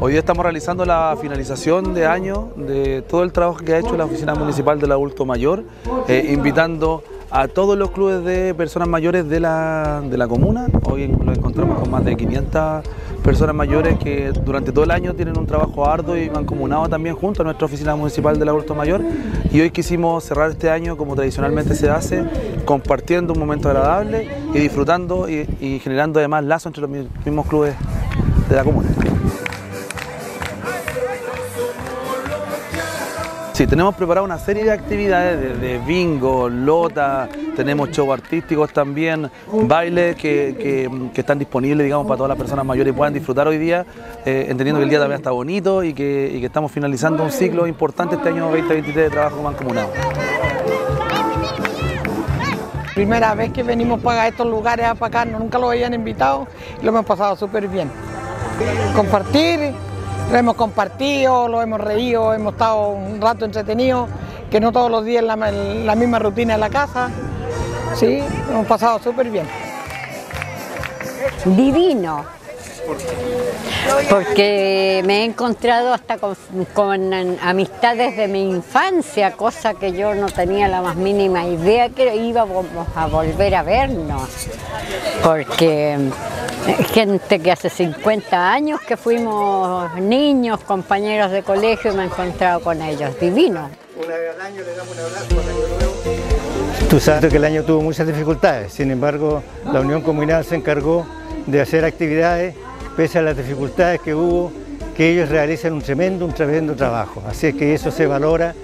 Hoy estamos realizando la finalización de año de todo el trabajo que ha hecho la Oficina Municipal del Adulto Mayor, eh, invitando a todos los clubes de personas mayores de la, de la comuna. Hoy nos encontramos con más de 500 personas mayores que durante todo el año tienen un trabajo arduo y mancomunado también junto a nuestra Oficina Municipal del Adulto Mayor. Y hoy quisimos cerrar este año como tradicionalmente se hace, compartiendo un momento agradable y disfrutando y generando además lazos entre los mismos clubes de la comuna. Sí, tenemos preparado una serie de actividades, desde bingo, lota, tenemos shows artísticos también, bailes que, están disponibles, digamos, para todas las personas mayores y puedan disfrutar hoy día, eh, entendiendo que el día también está bonito y que, y que estamos finalizando un ciclo importante este año 2023 de trabajo mancomunado. Primera vez que venimos para estos lugares a acá, nunca lo habían invitado y lo hemos pasado súper bien. Compartir lo hemos compartido, lo hemos reído, hemos estado un rato entretenidos, que no todos los días la, la misma rutina en la casa. Sí, hemos pasado súper bien. Divino. Porque me he encontrado hasta con, amistades de mi infancia, cosa que yo no tenía la más mínima idea que íbamos a volver a vernos. Porque gente que hace 50 años que fuimos niños, compañeros de colegio y me he encontrado con ellos, divino. Una vez al año le damos un abrazo nuevo. Tú sabes que el año tuvo muchas dificultades, sin embargo la Unión Comunal se encargó de hacer actividades pese a las dificultades que hubo, que ellos realizan un tremendo, un tremendo trabajo. Así es que eso se valora.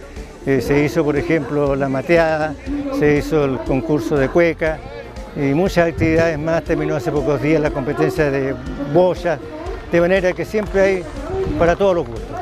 Eh, se hizo, por ejemplo, la mateada, se hizo el concurso de cueca, y muchas actividades más. Terminó hace pocos días la competencia de boya, de manera que siempre hay para todos los gustos.